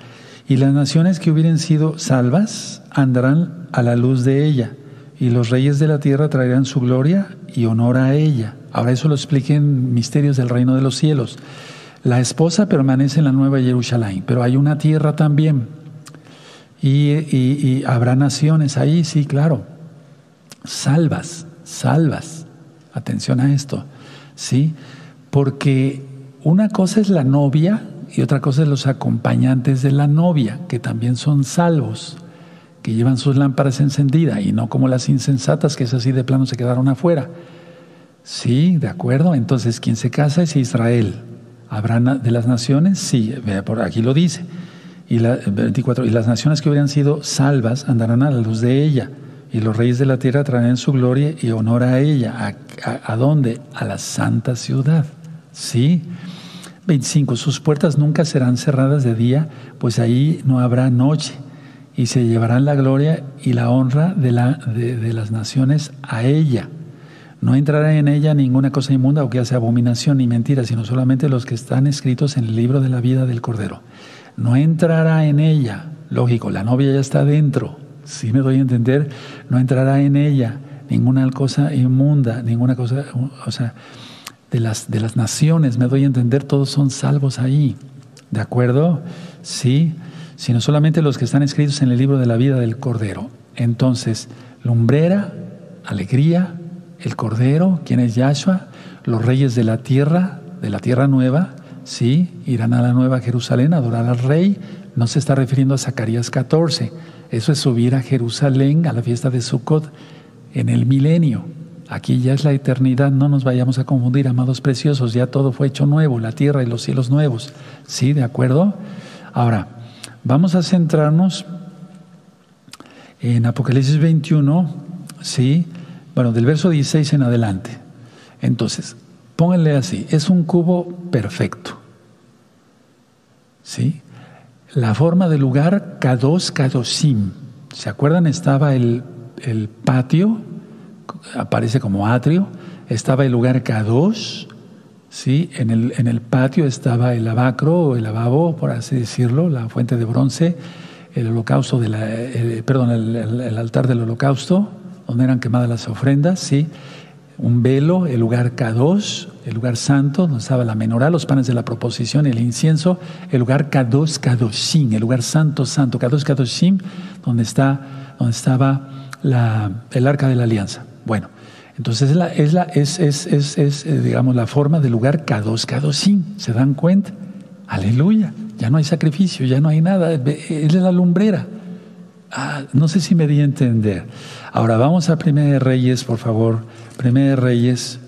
Y las naciones que hubieran sido salvas andarán a la luz de ella, y los reyes de la tierra traerán su gloria y honor a ella. Ahora eso lo expliquen misterios del reino de los cielos. La esposa permanece en la nueva Jerusalén, pero hay una tierra también. Y, y habrá naciones ahí, sí, claro. Salvas, salvas. Atención a esto, ¿sí? Porque una cosa es la novia y otra cosa es los acompañantes de la novia, que también son salvos que llevan sus lámparas encendidas y no como las insensatas que es así de plano se quedaron afuera. Sí, de acuerdo. Entonces, quien se casa es Israel. ¿Habrá de las naciones? Sí, por aquí lo dice. Y, la, 24, y las naciones que hubieran sido salvas andarán a la luz de ella. Y los reyes de la tierra traerán su gloria y honor a ella. ¿A, a dónde? A la santa ciudad. Sí. 25. Sus puertas nunca serán cerradas de día, pues ahí no habrá noche y se llevarán la gloria y la honra de, la, de, las naciones a ella. No entrará en ella ninguna cosa inmunda o que hace abominación ni mentira, sino solamente los que están escritos en el libro de la vida del Cordero. No entrará en ella, lógico, la novia ya está dentro, si me doy a entender, no entrará en ella ninguna cosa inmunda, ninguna cosa, o sea, de las, de las naciones, me doy a entender, todos son salvos ahí, ¿de acuerdo? Sí sino solamente los que están escritos en el libro de la vida del Cordero. Entonces, lumbrera, alegría, el Cordero, quien es Yahshua, los reyes de la tierra, de la tierra nueva, sí, irán a la nueva Jerusalén a adorar al rey. No se está refiriendo a Zacarías 14. Eso es subir a Jerusalén a la fiesta de Sukkot en el milenio. Aquí ya es la eternidad, no nos vayamos a confundir, amados preciosos, ya todo fue hecho nuevo, la tierra y los cielos nuevos. ¿Sí? ¿De acuerdo? Ahora, vamos a centrarnos en Apocalipsis 21, ¿sí? Bueno, del verso 16 en adelante. Entonces, pónganle así, es un cubo perfecto. ¿Sí? La forma del lugar Kados Kadosim. ¿Se acuerdan? Estaba el, el patio, aparece como atrio, estaba el lugar Kadosh, ¿sí? en, el, en el patio estaba el lavacro o el lavabo, por así decirlo, la fuente de bronce, el holocausto, de la, perdón, el, altar del holocausto, donde eran quemadas las ofrendas, ¿sí? un velo, el lugar Kadosh, el lugar santo, donde estaba la menorá, los panes de la proposición, el incienso, el lugar Kadosh Kadoshim, el lugar santo, santo, Kadosh Kadoshim, donde, está, donde estaba el arca de la alianza. Bueno, entonces es, la, es, es, es, es, es eh, digamos, la forma del lugar Kadosh Kadoshim, ¿se dan cuenta? Aleluya, ya no hay sacrificio, ya no hay nada, es la lumbrera. Ah, no sé si me di a entender. Ahora vamos a Primera de Reyes, por favor. Primera de Reyes,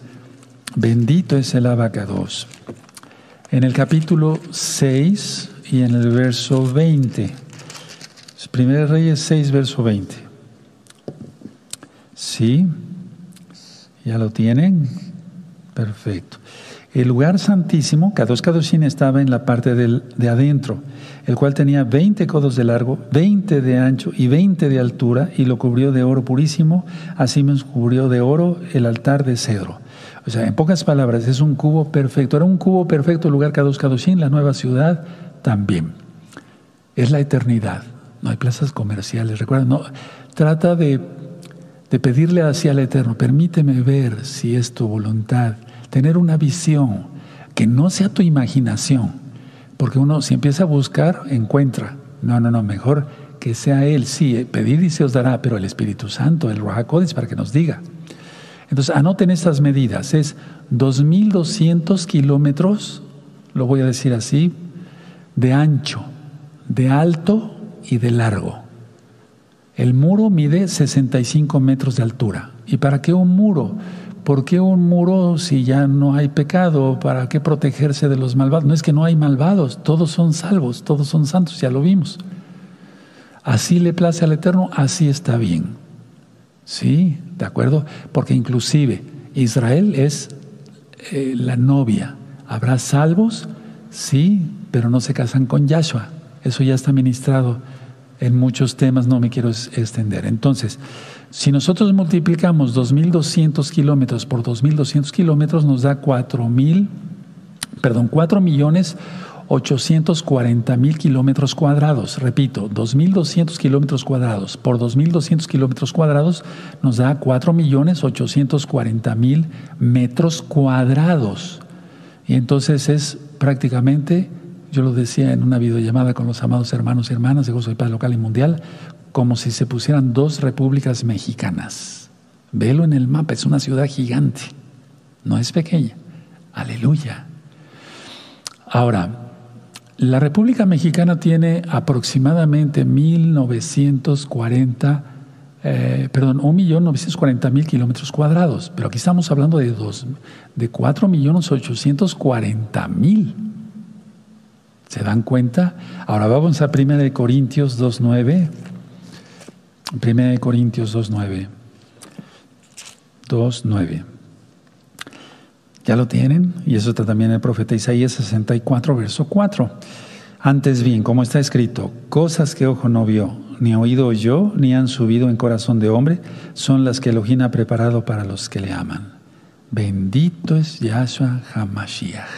bendito es el abacados. En el capítulo 6 y en el verso 20. Primera Reyes 6, verso 20. ¿Sí? ¿Ya lo tienen? Perfecto. El lugar santísimo, Kadosh Kadoshim, estaba en la parte del, de adentro, el cual tenía 20 codos de largo, 20 de ancho y 20 de altura, y lo cubrió de oro purísimo, así me cubrió de oro el altar de cedro. O sea, en pocas palabras, es un cubo perfecto. Era un cubo perfecto el lugar Kadosh la nueva ciudad también. Es la eternidad. No hay plazas comerciales. Recuerda, no, trata de, de pedirle hacia el Eterno, permíteme ver si es tu voluntad tener una visión que no sea tu imaginación, porque uno si empieza a buscar, encuentra. No, no, no, mejor que sea Él, sí, eh, pedir y se os dará, pero el Espíritu Santo, el Ruajacodes, para que nos diga. Entonces, anoten estas medidas, es 2.200 kilómetros, lo voy a decir así, de ancho, de alto y de largo. El muro mide 65 metros de altura. ¿Y para qué un muro? ¿Por qué un muro si ya no hay pecado? ¿Para qué protegerse de los malvados? No es que no hay malvados, todos son salvos, todos son santos, ya lo vimos. Así le place al Eterno, así está bien. ¿Sí? ¿De acuerdo? Porque inclusive Israel es eh, la novia. ¿Habrá salvos? Sí, pero no se casan con Yahshua. Eso ya está ministrado en muchos temas, no me quiero extender. Entonces, si nosotros multiplicamos 2.200 kilómetros por 2.200 kilómetros, nos da 4.000, perdón, 4 millones 840 mil kilómetros cuadrados. Repito, 2.200 kilómetros cuadrados por 2.200 kilómetros cuadrados nos da 4 millones 840 mil metros cuadrados. Y entonces es prácticamente, yo lo decía en una videollamada con los amados hermanos y hermanas de Gozo y Paz Local y Mundial, como si se pusieran dos repúblicas mexicanas. Velo en el mapa, es una ciudad gigante, no es pequeña. Aleluya. Ahora, la República Mexicana tiene aproximadamente 1940, eh, perdón, 1.940.000 kilómetros cuadrados, pero aquí estamos hablando de, de 4.840.000. ¿Se dan cuenta? Ahora vamos a 1 Corintios 2.9. 1 Corintios 2.9. 2.9. ¿Ya lo tienen? Y eso está también en el profeta Isaías 64, verso 4. Antes bien, como está escrito, cosas que ojo no vio, ni oído yo, ni han subido en corazón de hombre, son las que Elohim ha preparado para los que le aman. Bendito es Yahshua Hamashiach.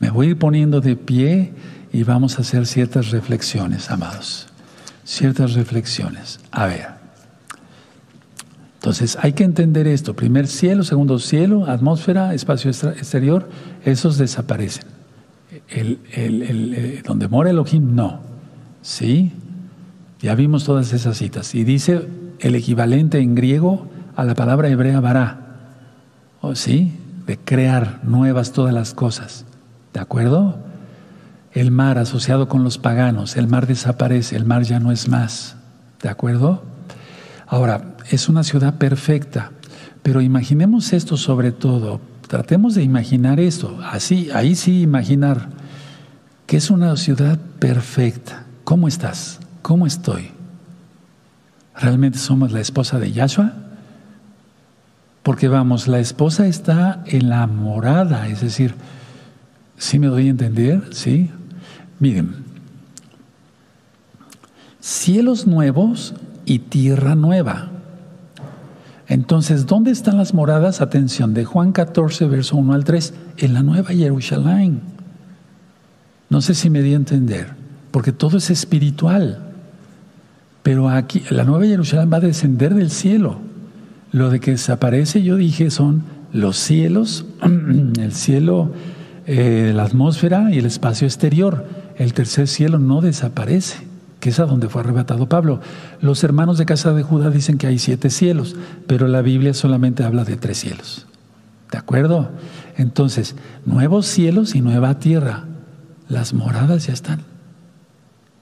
Me voy a ir poniendo de pie y vamos a hacer ciertas reflexiones, amados ciertas reflexiones. A ver. Entonces hay que entender esto. Primer cielo, segundo cielo, atmósfera, espacio exterior, esos desaparecen. Eh, donde mora Elohim, no. ¿Sí? Ya vimos todas esas citas. Y dice el equivalente en griego a la palabra hebrea bará. ¿Oh, ¿Sí? de crear nuevas todas las cosas. ¿De acuerdo? El mar asociado con los paganos, el mar desaparece, el mar ya no es más. ¿De acuerdo? Ahora, es una ciudad perfecta, pero imaginemos esto sobre todo, tratemos de imaginar esto, así, ahí sí imaginar que es una ciudad perfecta. ¿Cómo estás? ¿Cómo estoy? ¿Realmente somos la esposa de Yahshua? Porque vamos, la esposa está en la morada, es decir, ¿sí me doy a entender? ¿Sí? Miren, cielos nuevos y tierra nueva. Entonces, ¿dónde están las moradas? Atención, de Juan 14, verso 1 al 3, en la nueva Jerusalén. No sé si me di a entender, porque todo es espiritual. Pero aquí, la nueva Jerusalén va a descender del cielo. Lo de que desaparece, yo dije, son los cielos, el cielo, eh, la atmósfera y el espacio exterior. El tercer cielo no desaparece, que es donde fue arrebatado Pablo. Los hermanos de casa de Judá dicen que hay siete cielos, pero la Biblia solamente habla de tres cielos. ¿De acuerdo? Entonces, nuevos cielos y nueva tierra. Las moradas ya están.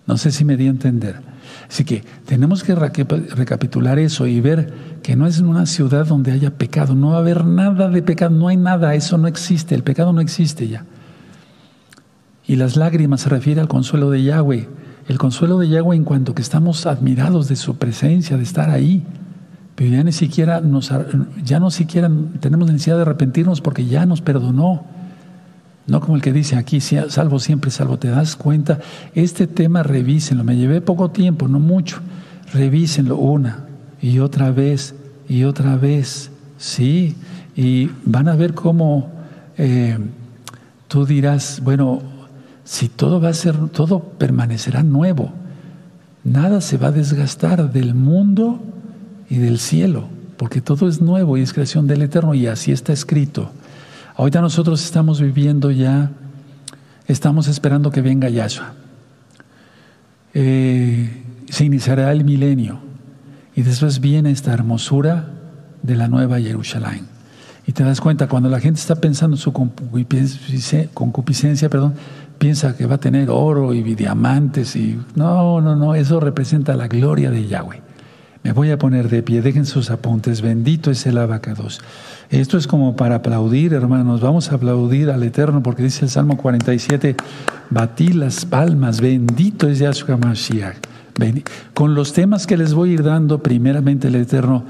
No sé si me di a entender. Así que tenemos que recapitular eso y ver que no es una ciudad donde haya pecado, no va a haber nada de pecado, no hay nada, eso no existe, el pecado no existe ya. Y las lágrimas se refiere al consuelo de Yahweh, el consuelo de Yahweh en cuanto que estamos admirados de su presencia, de estar ahí, pero ya ni siquiera nos, ya no siquiera tenemos necesidad de arrepentirnos porque ya nos perdonó. No como el que dice aquí, salvo siempre, salvo, te das cuenta. Este tema revísenlo, me llevé poco tiempo, no mucho. Revísenlo una y otra vez y otra vez, ¿sí? Y van a ver cómo eh, tú dirás, bueno, si todo va a ser, todo permanecerá nuevo, nada se va a desgastar del mundo y del cielo, porque todo es nuevo y es creación del Eterno y así está escrito. Ahorita nosotros estamos viviendo ya, estamos esperando que venga Yahshua. Eh, se iniciará el milenio y después viene esta hermosura de la nueva Jerusalén. Y te das cuenta, cuando la gente está pensando en su concupiscencia, perdón, piensa que va a tener oro y diamantes y no, no, no, eso representa la gloria de Yahweh. Me voy a poner de pie, dejen sus apuntes, bendito es el abacados. Esto es como para aplaudir, hermanos. Vamos a aplaudir al Eterno porque dice el Salmo 47, batí las palmas, bendito es Yahshua Mashiach. Con los temas que les voy a ir dando, primeramente el Eterno,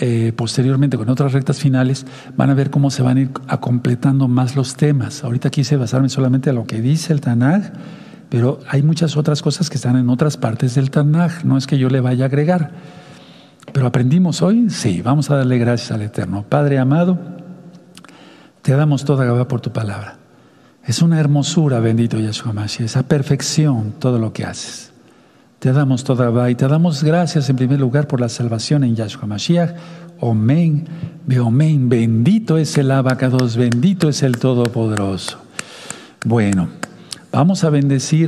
eh, posteriormente con otras rectas finales, van a ver cómo se van a ir a completando más los temas. Ahorita quise basarme solamente a lo que dice el Tanaj, pero hay muchas otras cosas que están en otras partes del Tanaj, no es que yo le vaya a agregar. Pero aprendimos hoy, sí, vamos a darle gracias al Eterno. Padre amado, te damos toda Gabá por tu palabra. Es una hermosura, bendito Yahshua Mashiach, esa perfección, todo lo que haces. Te damos toda y te damos gracias en primer lugar por la salvación en Yahshua Mashiach. Omen, Beomen, bendito es el abacados, bendito es el Todopoderoso. Bueno, vamos a bendecir.